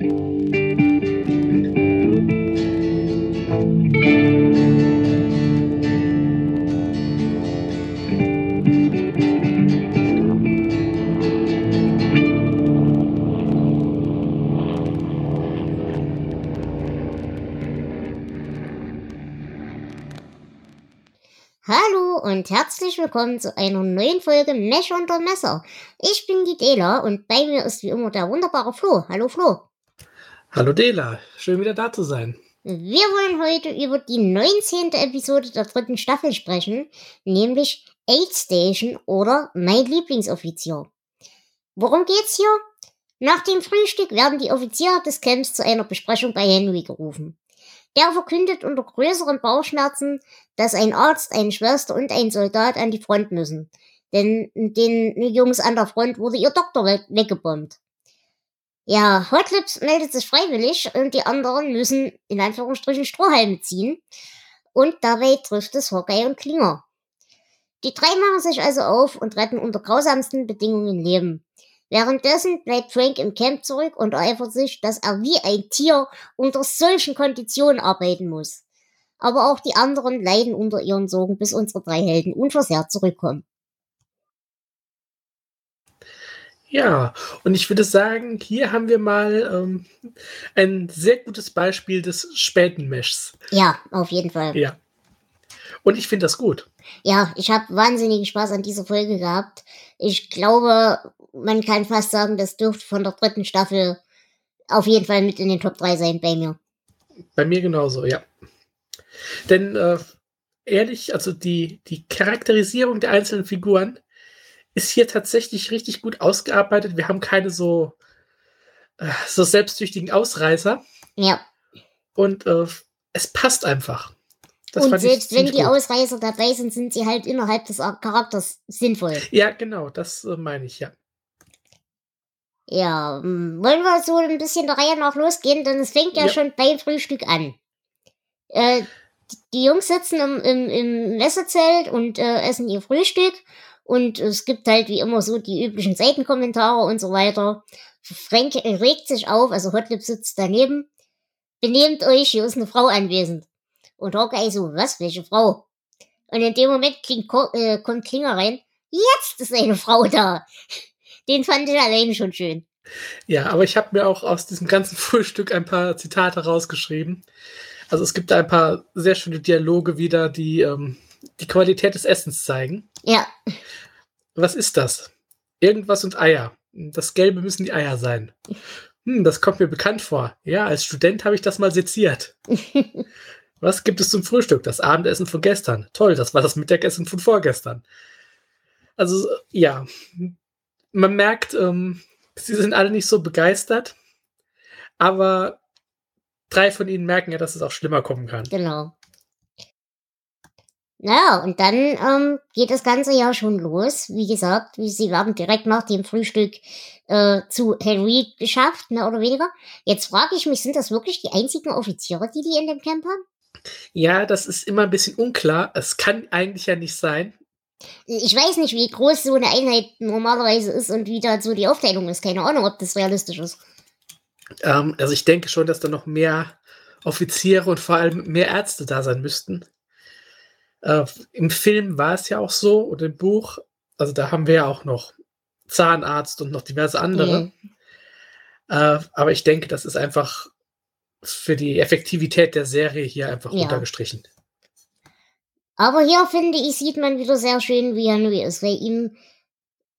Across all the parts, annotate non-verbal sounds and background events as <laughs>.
Hallo und herzlich willkommen zu einer neuen Folge Mesh unter Messer. Ich bin die Dela und bei mir ist wie immer der wunderbare Flo. Hallo Flo. Hallo Dela, schön wieder da zu sein. Wir wollen heute über die 19. Episode der dritten Staffel sprechen, nämlich Aid Station oder Mein Lieblingsoffizier. Worum geht's hier? Nach dem Frühstück werden die Offiziere des Camps zu einer Besprechung bei Henry gerufen. Der verkündet unter größeren Bauchschmerzen, dass ein Arzt, eine Schwester und ein Soldat an die Front müssen. Denn den Jungs an der Front wurde ihr Doktor weggebombt. Ja, Hotlips meldet sich freiwillig und die anderen müssen in Anführungsstrichen Strohhalme ziehen. Und dabei trifft es Hawkeye und Klinger. Die drei machen sich also auf und retten unter grausamsten Bedingungen Leben. Währenddessen bleibt Frank im Camp zurück und eifert sich, dass er wie ein Tier unter solchen Konditionen arbeiten muss. Aber auch die anderen leiden unter ihren Sorgen, bis unsere drei Helden unversehrt zurückkommen. Ja, und ich würde sagen, hier haben wir mal ähm, ein sehr gutes Beispiel des späten Meshs. Ja, auf jeden Fall. Ja. Und ich finde das gut. Ja, ich habe wahnsinnigen Spaß an dieser Folge gehabt. Ich glaube, man kann fast sagen, das dürfte von der dritten Staffel auf jeden Fall mit in den Top 3 sein bei mir. Bei mir genauso, ja. Denn äh, ehrlich, also die, die Charakterisierung der einzelnen Figuren ist hier tatsächlich richtig gut ausgearbeitet. Wir haben keine so, äh, so selbstsüchtigen Ausreißer. Ja. Und äh, es passt einfach. Das und selbst wenn die gut. Ausreißer dabei sind, sind sie halt innerhalb des Charakters sinnvoll. Ja, genau, das äh, meine ich, ja. Ja, hm, wollen wir so ein bisschen der Reihe nach losgehen, denn es fängt ja, ja. schon beim Frühstück an. Äh, die Jungs sitzen im, im, im Messezelt und äh, essen ihr Frühstück und es gibt halt wie immer so die üblichen Seitenkommentare und so weiter. Frank regt sich auf, also Hotlip sitzt daneben. Benehmt euch, hier ist eine Frau anwesend. Und Hawkeye so, was, welche Frau? Und in dem Moment klingt, äh, kommt Klinger rein. Jetzt ist eine Frau da. <laughs> Den fand ich alleine schon schön. Ja, aber ich habe mir auch aus diesem ganzen <laughs> Frühstück ein paar Zitate rausgeschrieben. Also es gibt ein paar sehr schöne Dialoge wieder, die ähm, die Qualität des Essens zeigen. Ja. Was ist das? Irgendwas und Eier. Das Gelbe müssen die Eier sein. Hm, das kommt mir bekannt vor. Ja, als Student habe ich das mal seziert. <laughs> Was gibt es zum Frühstück? Das Abendessen von gestern. Toll, das war das Mittagessen von vorgestern. Also, ja, man merkt, ähm, sie sind alle nicht so begeistert, aber drei von ihnen merken ja, dass es auch schlimmer kommen kann. Genau. Naja, und dann ähm, geht das Ganze ja schon los. Wie gesagt, sie werden direkt nach dem Frühstück äh, zu Henry geschafft, mehr oder weniger. Jetzt frage ich mich, sind das wirklich die einzigen Offiziere, die die in dem Camp haben? Ja, das ist immer ein bisschen unklar. Es kann eigentlich ja nicht sein. Ich weiß nicht, wie groß so eine Einheit normalerweise ist und wie da so die Aufteilung ist. Keine Ahnung, ob das realistisch ist. Ähm, also ich denke schon, dass da noch mehr Offiziere und vor allem mehr Ärzte da sein müssten. Äh, Im Film war es ja auch so und im Buch, also da haben wir ja auch noch Zahnarzt und noch diverse andere. Mhm. Äh, aber ich denke, das ist einfach für die Effektivität der Serie hier einfach ja. untergestrichen. Aber hier finde ich, sieht man wieder sehr schön, wie Henry ist, weil ihm,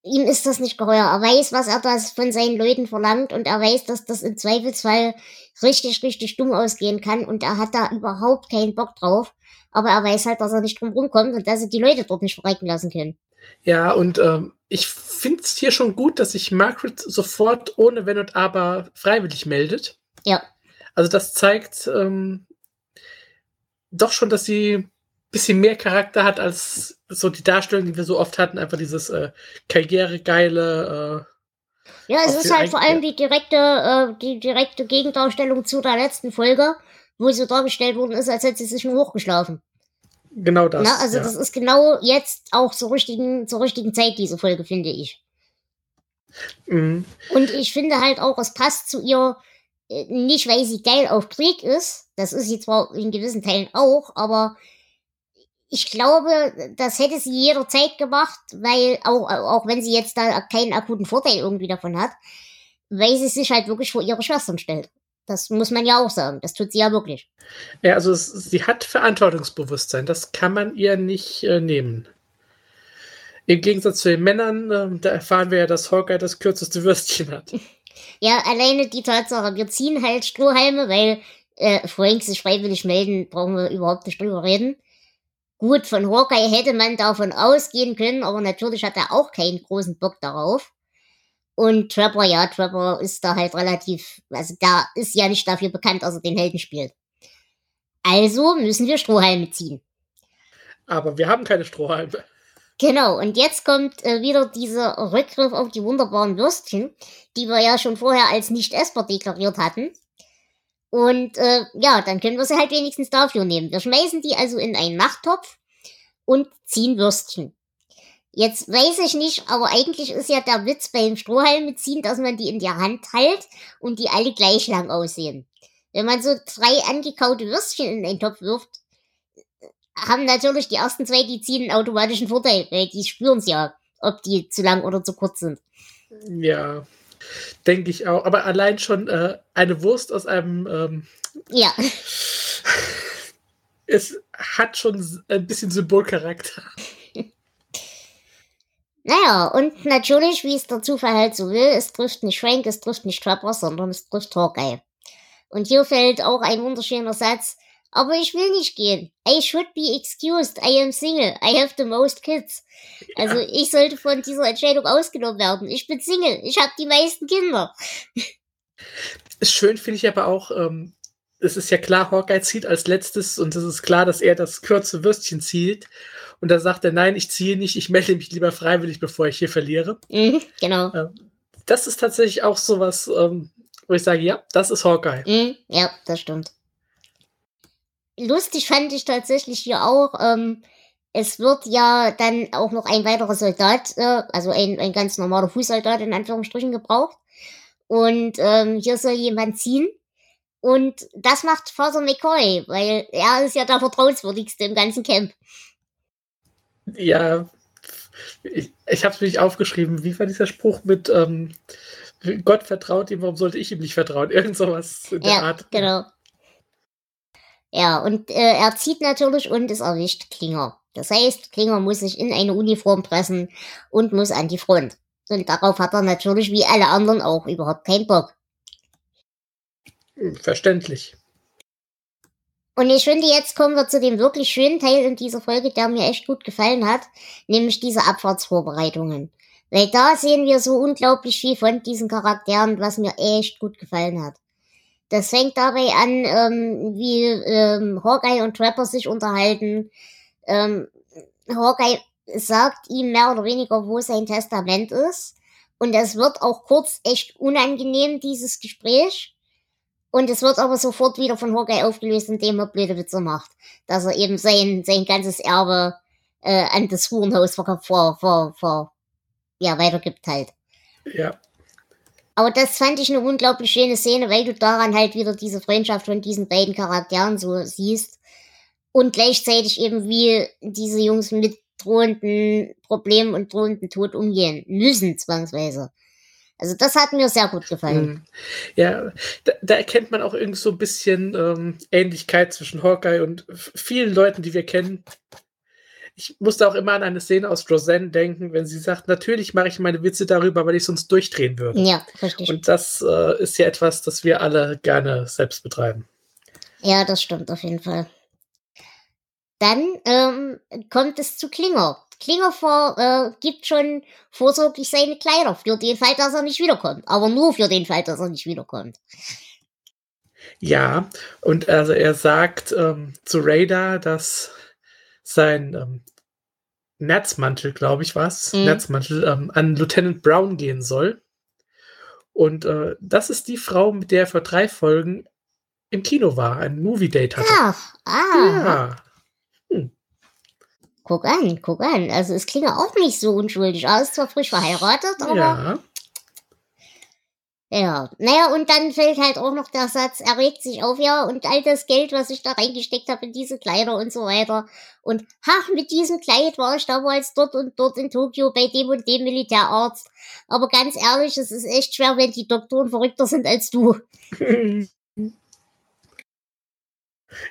ihm ist das nicht geheuer. Er weiß, was er da von seinen Leuten verlangt und er weiß, dass das im Zweifelsfall richtig, richtig dumm ausgehen kann und er hat da überhaupt keinen Bock drauf. Aber er weiß halt, dass er nicht drum rumkommt und dass er die Leute dort nicht verrecken lassen können. Ja, und ähm, ich finde es hier schon gut, dass sich Margaret sofort ohne Wenn und Aber freiwillig meldet. Ja. Also das zeigt ähm, doch schon, dass sie bisschen mehr Charakter hat als so die Darstellung, die wir so oft hatten, einfach dieses äh, karrieregeile. Äh, ja, es ist halt vor allem die direkte, äh, die direkte Gegendarstellung zu der letzten Folge, wo sie dargestellt worden ist, als hätte sie sich nur hochgeschlafen. Genau das. Na, also ja. das ist genau jetzt auch zur richtigen, zur richtigen Zeit, diese Folge, finde ich. Mhm. Und ich finde halt auch, es passt zu ihr, Äh, nicht, weil sie geil auf Krieg ist, das ist sie zwar in gewissen Teilen auch, aber ich glaube, das hätte sie jederzeit gemacht, weil auch, auch wenn sie jetzt da keinen akuten Vorteil irgendwie davon hat, weil sie sich halt wirklich vor ihre Schwestern stellt. Das muss man ja auch sagen. Das tut sie ja wirklich. Ja, also es, sie hat Verantwortungsbewusstsein. Das kann man ihr nicht äh, nehmen. Im Gegensatz zu den Männern, äh, da erfahren wir ja, dass Hawkeye das kürzeste Würstchen hat. <laughs> Ja, alleine die Tatsache, wir ziehen halt Strohhalme, weil äh, Frank sich freiwillig melden, brauchen wir überhaupt nicht drüber reden. Gut, von Hawkeye hätte man davon ausgehen können, aber natürlich hat er auch keinen großen Bock darauf. Und Trapper, ja, Trapper ist da halt relativ, also da ist ja nicht dafür bekannt, dass er den Helden spielt. Also müssen wir Strohhalme ziehen. Aber wir haben keine Strohhalme. Genau, und jetzt kommt äh, wieder dieser Rückgriff auf die wunderbaren Würstchen, die wir ja schon vorher als nicht essbar deklariert hatten. Und äh, ja, dann können wir sie halt wenigstens dafür nehmen. Wir schmeißen die also in einen Nachttopf und ziehen Würstchen. Jetzt weiß ich nicht, aber eigentlich ist ja der Witz beim Strohhalm ziehen, dass man die in der Hand hält und die alle gleich lang aussehen. Wenn man so drei angekaute Würstchen in einen Topf wirft, haben natürlich die ersten zwei, die ziehen einen automatischen Vorteil, weil die spüren es ja, ob die zu lang oder zu kurz sind. Ja, denke ich auch. Aber allein schon äh, eine Wurst aus einem. Ähm, ja. <laughs> es hat schon ein bisschen Symbolcharakter. Naja, und natürlich, wie es der Zufall halt so will, es trifft nicht Frank, es trifft nicht Trapper, sondern es trifft Hawkeye. Und hier fällt auch ein wunderschöner Satz, aber ich will nicht gehen. I should be excused. I am single. I have the most kids. Also ich sollte von dieser Entscheidung ausgenommen werden. Ich bin Single. Ich habe die meisten Kinder. Schön finde ich aber auch, ähm, es ist ja klar, Hawkeye zieht als letztes und es ist klar, dass er das kurze Würstchen zieht. Und da sagt er, nein, ich ziehe nicht, ich melde mich lieber freiwillig, bevor ich hier verliere. Mhm, genau. Ähm, das ist tatsächlich auch sowas, ähm, wo ich sage, ja, das ist Hawkeye. Mhm, ja, das stimmt. Lustig fand ich tatsächlich hier auch, ähm, es wird ja dann auch noch ein weiterer Soldat, äh, also ein, ein ganz normaler Fußsoldat in Anführungsstrichen gebraucht. Und ähm, hier soll jemand ziehen. Und das macht Father McCoy, weil er ist ja der vertrauenswürdigste im ganzen Camp. Ja, ich, ich habe es mir nicht aufgeschrieben. Wie war dieser Spruch mit ähm, Gott vertraut ihm, warum sollte ich ihm nicht vertrauen? <laughs> Irgend sowas in der ja, Art. Genau. Ja, und äh, er zieht natürlich und es erwischt Klinger. Das heißt, Klinger muss sich in eine Uniform pressen und muss an die Front. Und darauf hat er natürlich wie alle anderen auch überhaupt keinen Bock. Verständlich. Und ich finde, jetzt kommen wir zu dem wirklich schönen Teil in dieser Folge, der mir echt gut gefallen hat, nämlich diese Abfahrtsvorbereitungen. Weil da sehen wir so unglaublich viel von diesen Charakteren, was mir echt gut gefallen hat. Das fängt dabei an, ähm, wie ähm, Hawkeye und Trapper sich unterhalten. Ähm, Hawkeye sagt ihm mehr oder weniger, wo sein Testament ist. Und es wird auch kurz echt unangenehm, dieses Gespräch. Und es wird aber sofort wieder von Hawkeye aufgelöst, indem er blöde Witze macht. Dass er eben sein, sein ganzes Erbe äh, an das Hurenhaus vor, vor, vor, ja, weitergibt halt. Ja. Aber das fand ich eine unglaublich schöne Szene, weil du daran halt wieder diese Freundschaft von diesen beiden Charakteren so siehst. Und gleichzeitig eben wie diese Jungs mit drohenden Problemen und drohenden Tod umgehen müssen, zwangsweise. Also das hat mir sehr gut gefallen. Hm. Ja, da, da erkennt man auch irgendwie so ein bisschen ähm, Ähnlichkeit zwischen Hawkeye und vielen Leuten, die wir kennen. Ich musste auch immer an eine Szene aus Roseanne denken, wenn sie sagt, natürlich mache ich meine Witze darüber, weil ich sonst durchdrehen würde. Ja, richtig. Und das äh, ist ja etwas, das wir alle gerne selbst betreiben. Ja, das stimmt auf jeden Fall. Dann ähm, kommt es zu Klinger. Klingerfer äh, gibt schon vorsorglich seine Kleider für den Fall, dass er nicht wiederkommt. Aber nur für den Fall, dass er nicht wiederkommt. Ja, und also er sagt ähm, zu Raider, dass sein ähm, Netzmantel, glaube ich, was, mhm. Netzmantel ähm, an Lieutenant Brown gehen soll. Und äh, das ist die Frau, mit der er vor drei Folgen im Kino war, ein Movie-Date hatte. Ach, ah. Ja. Guck an, guck an. Also es klingt auch nicht so unschuldig. Er ist zwar frisch verheiratet, aber. Ja. Ja, naja, und dann fällt halt auch noch der Satz, er regt sich auf, ja, und all das Geld, was ich da reingesteckt habe in diese Kleider und so weiter. Und ach, mit diesem Kleid war ich damals dort und dort in Tokio bei dem und dem Militärarzt. Aber ganz ehrlich, es ist echt schwer, wenn die Doktoren verrückter sind als du. <laughs>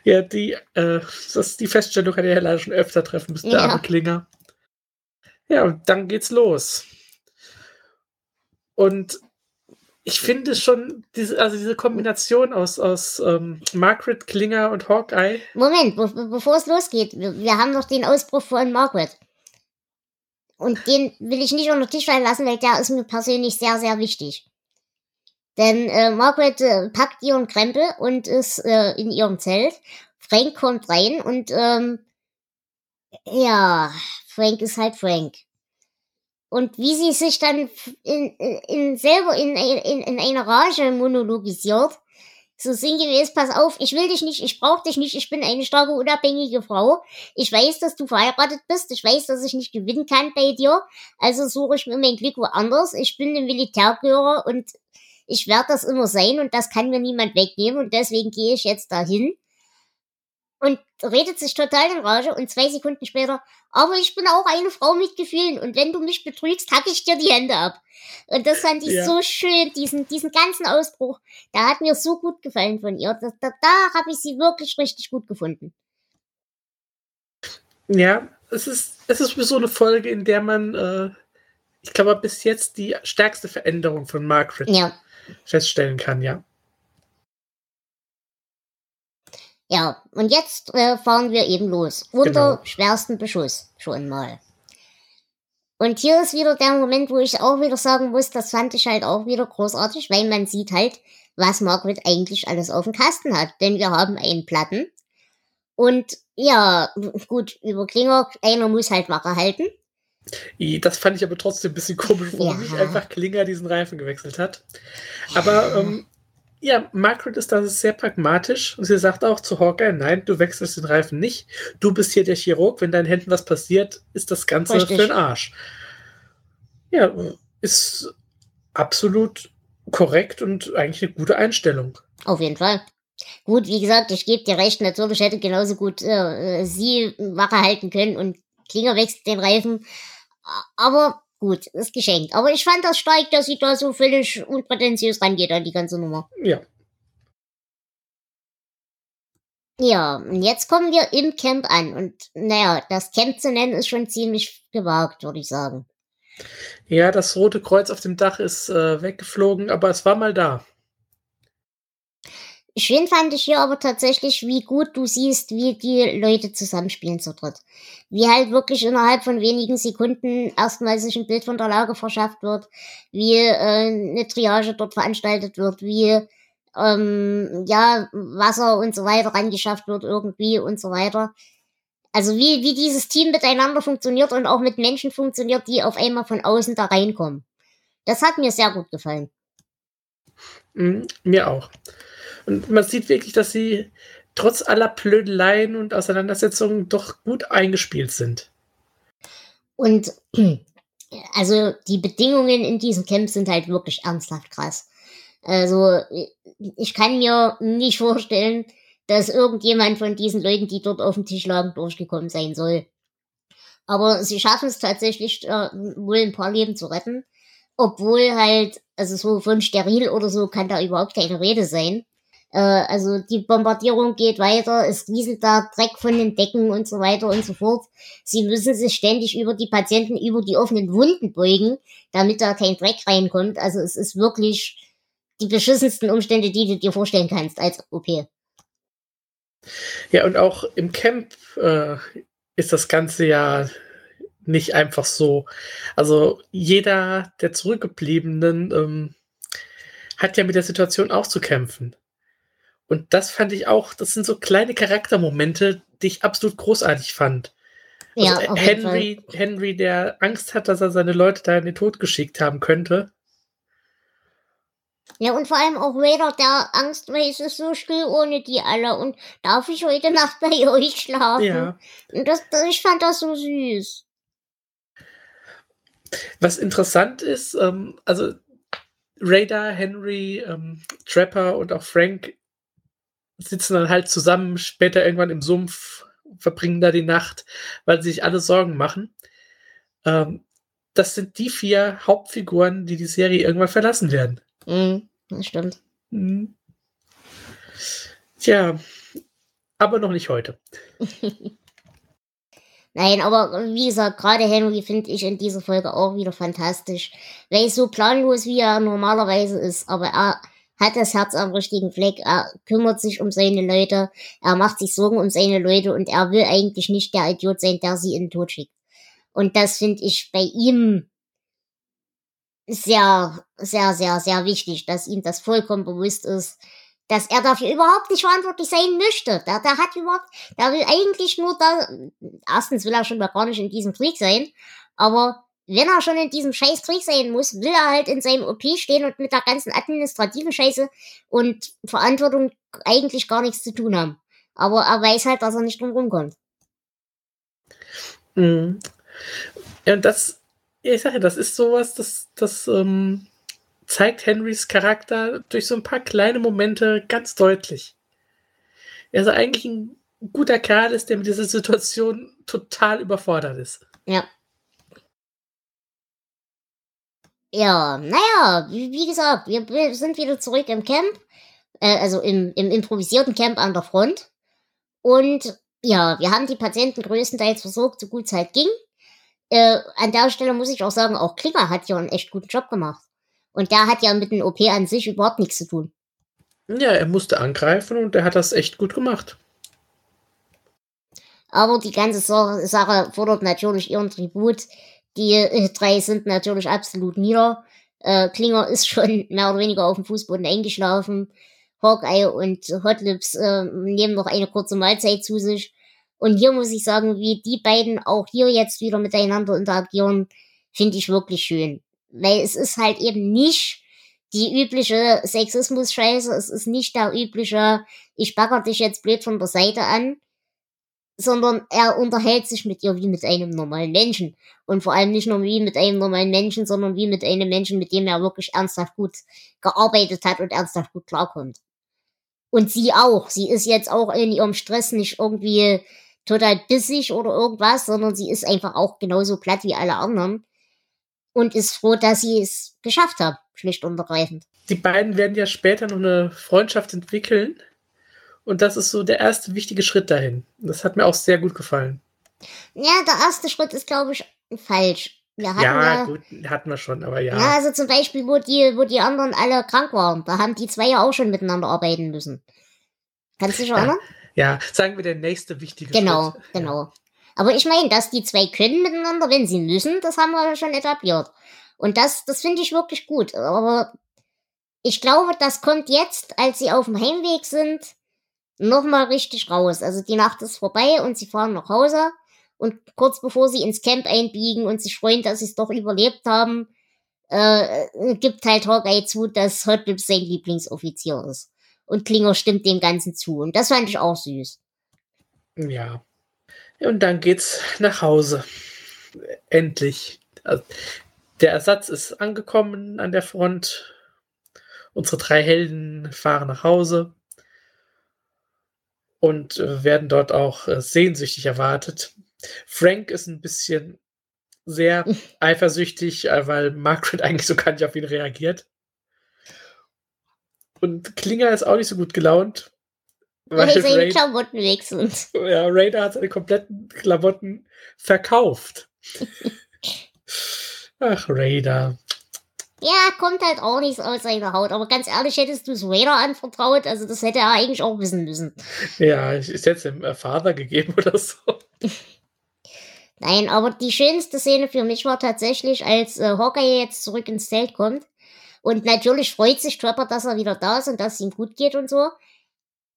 Ja, die, äh, das, die Feststellung hat er ja leider schon öfter treffen müssen, der Ja. arme Klinger. Ja, und dann geht's los. Und ich finde schon, diese, also diese Kombination aus, aus ähm, Margaret Klinger und Hawkeye, Moment, be be- bevor es losgeht, wir, wir haben noch den Ausbruch von Margaret. Und den will ich nicht unter den Tisch fallen lassen, weil der ist mir persönlich sehr, sehr wichtig. Denn äh, Margaret äh, packt ihren Krempel und ist äh, in ihrem Zelt. Frank kommt rein und ähm, ja, Frank ist halt Frank. Und wie sie sich dann in, in, in selber in, in, in einer Rage monologisiert, so sinngemäß, pass auf, ich will dich nicht, ich brauche dich nicht, ich bin eine starke, unabhängige Frau. Ich weiß, dass du verheiratet bist, ich weiß, dass ich nicht gewinnen kann bei dir, also suche ich mir mein Glück woanders. Ich bin eine Militärgehörer und ich werde das immer sein und das kann mir niemand wegnehmen und deswegen gehe ich jetzt dahin. Und redet sich total in Rage und zwei Sekunden später, aber ich bin auch eine Frau mit Gefühlen und wenn du mich betrügst, hacke ich dir die Hände ab. Und das fand ich Ja. so schön, diesen, diesen ganzen Ausbruch. Der hat mir so gut gefallen von ihr. Da, da, da habe ich sie wirklich richtig gut gefunden. ja, es ist, es ist so eine Folge, in der man, äh, ich glaube, bis jetzt die stärkste Veränderung von Margaret Ja, feststellen kann, ja. ja. Und jetzt äh, fahren wir eben los. Unter Genau. schwerstem Beschuss schon mal. Und hier ist wieder der Moment, wo ich auch wieder sagen muss, das fand ich halt auch wieder großartig, weil man sieht halt, was Margaret eigentlich alles auf dem Kasten hat. Denn wir haben einen Platten. Und ja, gut, über Klinger, einer muss halt Wache halten. Das fand ich aber trotzdem ein bisschen komisch, warum nicht einfach Klinger diesen Reifen gewechselt hat. Aber ähm, ja, Margaret ist da sehr pragmatisch und sie sagt auch zu Hawkeye, nein, du wechselst den Reifen nicht. Du bist hier der Chirurg, wenn deinen Händen was passiert, ist das Ganze Richtig. für den Arsch. Ja, ist absolut korrekt und eigentlich eine gute Einstellung. Auf jeden Fall. Gut, wie gesagt, ich gebe dir recht, natürlich hätte genauso gut äh, sie Wache halten können und Klinger wechselt den Reifen. Aber gut, ist geschenkt. Aber ich fand das stark, dass sie da so völlig unprätentiös rangeht an die ganze Nummer. Ja, Ja, und jetzt kommen wir im Camp an. Und naja, das Camp zu nennen ist schon ziemlich gewagt, würde ich sagen. ja, das rote Kreuz auf dem Dach ist äh, weggeflogen, aber es war mal da. Schön fand ich hier aber tatsächlich, wie gut du siehst, wie die Leute zusammenspielen zu dritt. Wie halt wirklich innerhalb von wenigen Sekunden erstmal sich ein Bild von der Lage verschafft wird, wie äh, eine Triage dort veranstaltet wird, wie ähm, ja Wasser und so weiter rangeschafft wird irgendwie und so weiter. Also wie, wie dieses Team miteinander funktioniert und auch mit Menschen funktioniert, die auf einmal von außen da reinkommen. Das hat mir sehr gut gefallen. Mm, mir auch. Und man sieht wirklich, dass sie trotz aller Blödeleien und Auseinandersetzungen doch gut eingespielt sind. Und <clears throat> also die Bedingungen in diesem Camp sind halt wirklich ernsthaft krass. Also ich kann mir nicht vorstellen, dass irgendjemand von diesen Leuten, die dort auf dem Tisch lagen, durchgekommen sein soll. Aber sie schaffen es tatsächlich, äh, wohl ein paar Leben zu retten. Obwohl halt, also so von steril oder so kann da überhaupt keine Rede sein. Äh, also die Bombardierung geht weiter, es rieselt da Dreck von den Decken und so weiter und so fort. Sie müssen sich ständig über die Patienten über die offenen Wunden beugen, damit da kein Dreck reinkommt. Also es ist wirklich die beschissensten Umstände, die du dir vorstellen kannst als OP. Ja, und auch im Camp äh, ist das Ganze ja nicht einfach so. Also jeder der Zurückgebliebenen ähm, hat ja mit der Situation auch zu kämpfen. Und das fand ich auch, das sind so kleine Charaktermomente, die ich absolut großartig fand. Ja, also jeden Fall. Henry, Henry, der Angst hat, dass er seine Leute da in den Tod geschickt haben könnte. Ja, und vor allem auch Raider, der Angst, weil es ist so still ohne die alle und darf ich heute Nacht bei <laughs> euch schlafen? Ja. Und das, das, ich fand das so süß. Was interessant ist, ähm, also Radar, Henry, ähm, Trapper und auch Frank sitzen dann halt zusammen später irgendwann im Sumpf, verbringen da die Nacht, weil sie sich alle Sorgen machen. Ähm, das sind die vier Hauptfiguren, die die Serie irgendwann verlassen werden. Mhm, das stimmt. Mhm. Tja, aber noch nicht heute. <laughs> Nein, aber wie gesagt, gerade Henry finde ich in dieser Folge auch wieder fantastisch. Weil so planlos wie er normalerweise ist, aber er hat das Herz am richtigen Fleck, er kümmert sich um seine Leute, er macht sich Sorgen um seine Leute und er will eigentlich nicht der Idiot sein, der sie in den Tod schickt. Und das finde ich bei ihm sehr, sehr, sehr, sehr wichtig, dass ihm das vollkommen bewusst ist, dass er dafür überhaupt nicht verantwortlich sein möchte. Der, der hat überhaupt, der will eigentlich nur da, erstens will er schon mal gar nicht in diesem Krieg sein, aber wenn er schon in diesem scheiß Krieg sein muss, will er halt in seinem OP stehen und mit der ganzen administrativen Scheiße und Verantwortung eigentlich gar nichts zu tun haben. Aber er weiß halt, dass er nicht drum rumkommt. Mhm. Ja, und das, ich sage, das ist sowas, das, das ähm, zeigt Henrys Charakter durch so ein paar kleine Momente ganz deutlich. Er ist eigentlich ein guter Kerl ist, der mit dieser Situation total überfordert ist. Ja. Ja, naja, wie, wie gesagt, wir, wir sind wieder zurück im Camp, äh, also im, im improvisierten Camp an der Front. Und ja, wir haben die Patienten größtenteils versorgt, so gut es halt ging. Äh, an der Stelle muss ich auch sagen, auch Klinger hat ja einen echt guten Job gemacht. Und der hat ja mit dem OP an sich überhaupt nichts zu tun. Ja, er musste angreifen und er hat das echt gut gemacht. Aber die ganze Sache fordert natürlich ihren Tribut. Die äh, drei sind natürlich absolut nieder. Äh, Klinger ist schon <laughs> mehr oder weniger auf dem Fußboden eingeschlafen. Hawkeye und Hotlips äh, nehmen noch eine kurze Mahlzeit zu sich. Und hier muss ich sagen, wie die beiden auch hier jetzt wieder miteinander interagieren, finde ich wirklich schön. Weil es ist halt eben nicht die übliche Sexismus-Scheiße, es ist nicht der übliche, ich bagger dich jetzt blöd von der Seite an, sondern er unterhält sich mit ihr wie mit einem normalen Menschen. Und vor allem nicht nur wie mit einem normalen Menschen, sondern wie mit einem Menschen, mit dem er wirklich ernsthaft gut gearbeitet hat und ernsthaft gut klarkommt. Und sie auch. Sie ist jetzt auch in ihrem Stress nicht irgendwie total bissig oder irgendwas, sondern sie ist einfach auch genauso platt wie alle anderen und ist froh, dass sie es geschafft hat, schlicht und ergreifend. Die beiden werden ja später noch eine Freundschaft entwickeln und das ist so der erste wichtige Schritt dahin. Das hat mir auch sehr gut gefallen. Ja, der erste Schritt ist, glaube ich, falsch. ja, ja, gut, hatten wir schon, aber ja. Ja, also zum Beispiel, wo die, wo die anderen alle krank waren, da haben die zwei ja auch schon miteinander arbeiten müssen. Kannst du dich erinnern? Ja, sagen wir der nächste wichtige genau, Schritt. Genau, genau. Aber ich meine, dass die zwei können miteinander, wenn sie müssen, das haben wir ja schon etabliert. Und das, das finde ich wirklich gut. Aber ich glaube, das kommt jetzt, als sie auf dem Heimweg sind, nochmal richtig raus. Also die Nacht ist vorbei und sie fahren nach Hause. Und kurz bevor sie ins Camp einbiegen und sich freuen, dass sie es doch überlebt haben, äh, gibt halt Hawkeye zu, dass Hotlips sein Lieblingsoffizier ist. Und Klinger stimmt dem Ganzen zu. Und das fand ich auch süß. Ja. Und dann geht's nach Hause. Endlich. Also, der Ersatz ist angekommen an der Front. Unsere drei Helden fahren nach Hause und äh, werden dort auch äh, sehnsüchtig erwartet. Frank ist ein bisschen sehr <laughs> eifersüchtig, äh, weil Margaret <laughs> eigentlich so gar nicht auf ihn reagiert. Und Klinger ist auch nicht so gut gelaunt, weil seine Raid Klamotten weg sind. <laughs> Ja, Raider hat seine kompletten Klamotten verkauft. Ach, Raider. Ja, kommt halt auch nichts aus seiner Haut. Aber ganz ehrlich, hättest du es Raider anvertraut, also das hätte er eigentlich auch wissen müssen. Ja, ich hätte es dem Vater gegeben <laughs> oder so. Nein, aber die schönste Szene für mich war tatsächlich, als äh, Hawkeye jetzt zurück ins Zelt kommt. Und natürlich freut sich Trapper, dass er wieder da ist und dass es ihm gut geht und so.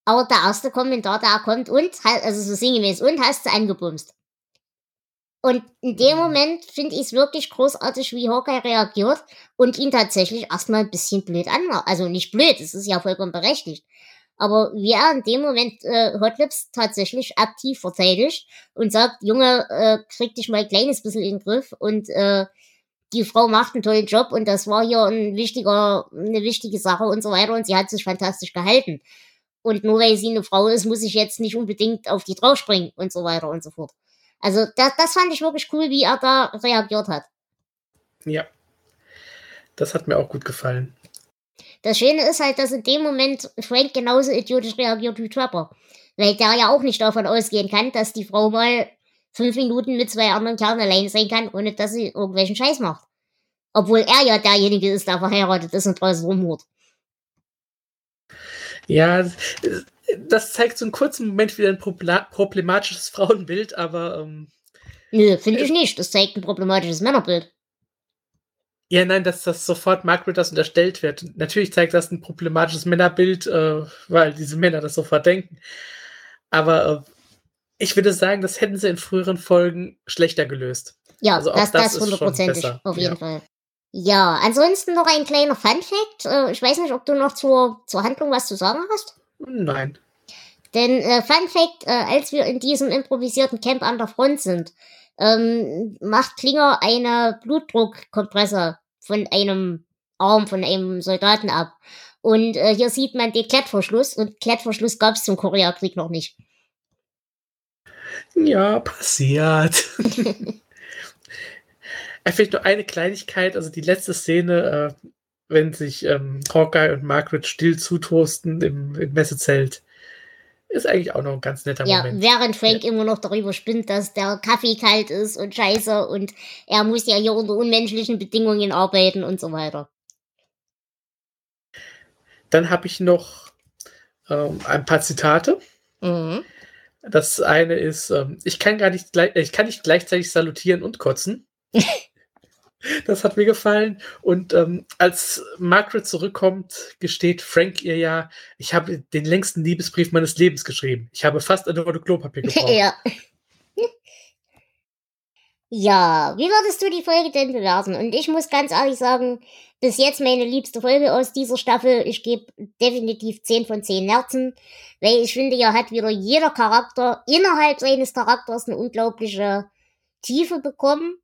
Aber der erste Kommentar, der kommt und, also so sinngemäß, und hast du angebumst. Und in dem. Moment finde ich es wirklich großartig, wie Hawkeye reagiert und ihn tatsächlich erstmal ein bisschen blöd anmacht. Also nicht blöd, es ist ja vollkommen berechtigt. Aber wie er in dem Moment äh, Hotlips tatsächlich aktiv verteidigt und sagt, Junge, äh, krieg dich mal ein kleines bisschen in den Griff und äh, die Frau macht einen tollen Job und das war hier ein wichtiger, eine wichtige Sache und so weiter und sie hat sich fantastisch gehalten. Und nur weil sie eine Frau ist, muss ich jetzt nicht unbedingt auf die draufspringen und so weiter und so fort. Also das, das fand ich wirklich cool, wie er da reagiert hat. Ja. Das hat mir auch gut gefallen. Das Schöne ist halt, dass in dem Moment Frank genauso idiotisch reagiert wie Trapper. Weil der ja auch nicht davon ausgehen kann, dass die Frau mal fünf Minuten mit zwei anderen Kerlen allein sein kann, ohne dass sie irgendwelchen Scheiß macht. Obwohl er ja derjenige ist, der verheiratet ist und draußen rumhurt. Ja, das zeigt so einen kurzen Moment wieder ein problematisches Frauenbild, aber. Ähm, Nö, finde ich nicht. Das zeigt ein problematisches Männerbild. Ja, nein, dass das sofort Margaret das unterstellt wird. Natürlich zeigt das ein problematisches Männerbild, äh, weil diese Männer das sofort denken. Aber äh, ich würde sagen, das hätten sie in früheren Folgen schlechter gelöst. Ja, also das, das, das hundertprozentig, auf jeden ja. Fall. Ja, ansonsten noch ein kleiner Fun-Fact. Äh, ich weiß nicht, ob du noch zur, zur Handlung was zu sagen hast. Nein. Denn äh, Fun Fact, äh, als wir in diesem improvisierten Camp an der Front sind, ähm, macht Klinger eine Blutdruckkompresse von einem Arm von einem Soldaten ab. Und äh, hier sieht man den Klettverschluss und Klettverschluss gab es zum Koreakrieg noch nicht. Ja, passiert. <laughs> <laughs> Vielleicht nur eine Kleinigkeit, also die letzte Szene, äh, wenn sich ähm, Hawkeye und Margaret still zutoasten im, im Messezelt. Ist eigentlich auch noch ein ganz netter ja, Moment. Während Frank ja. immer noch darüber spinnt, dass der Kaffee kalt ist und scheiße und er muss ja hier unter unmenschlichen Bedingungen arbeiten und so weiter. Dann habe ich noch ähm, ein paar Zitate. Mhm. Das eine ist, ähm, ich kann gar nicht, ich kann nicht gleichzeitig salutieren und kotzen. <laughs> Das hat mir gefallen. Und ähm, als Margaret zurückkommt, gesteht Frank ihr ja, ich habe den längsten Liebesbrief meines Lebens geschrieben. Ich habe fast eine Rolle Klopapier <laughs> gebraucht. ja. ja, wie würdest du die Folge denn bewerten? Und ich muss ganz ehrlich sagen, bis jetzt meine liebste Folge aus dieser Staffel. Ich gebe definitiv 10 von 10 Nerzen, weil ich finde, ja hat wieder jeder Charakter innerhalb seines Charakters eine unglaubliche Tiefe bekommen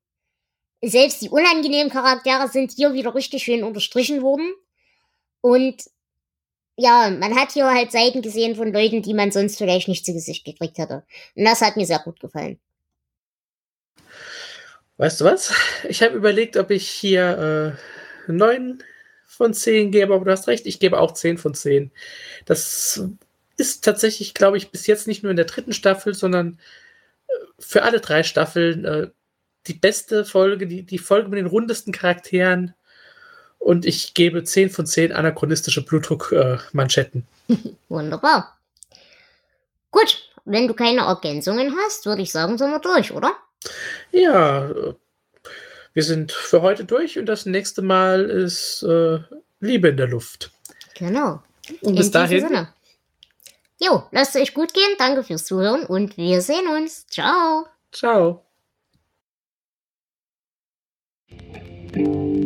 selbst die unangenehmen Charaktere sind hier wieder richtig schön unterstrichen worden. Und ja, man hat hier halt Seiten gesehen von Leuten, die man sonst vielleicht nicht zu Gesicht gekriegt hätte. Und das hat mir sehr gut gefallen. Weißt du was? Ich habe überlegt, ob ich hier äh, 9 von 10 gebe, aber du hast recht, ich gebe auch 10 von 10. Das ist tatsächlich, glaube ich, bis jetzt nicht nur in der dritten Staffel, sondern äh, für alle drei Staffeln äh, die beste Folge, die, die Folge mit den rundesten Charakteren. Und ich gebe 10 von 10 anachronistische Blutdruck-Manschetten. Äh, <laughs> Wunderbar. Gut, wenn du keine Ergänzungen hast, würde ich sagen, sind wir durch, oder? Ja, wir sind für heute durch und das nächste Mal ist äh, Liebe in der Luft. Genau. Und bis dahin. Sinne. Jo, lasst es euch gut gehen. Danke fürs Zuhören und wir sehen uns. Ciao. Ciao. Thank you.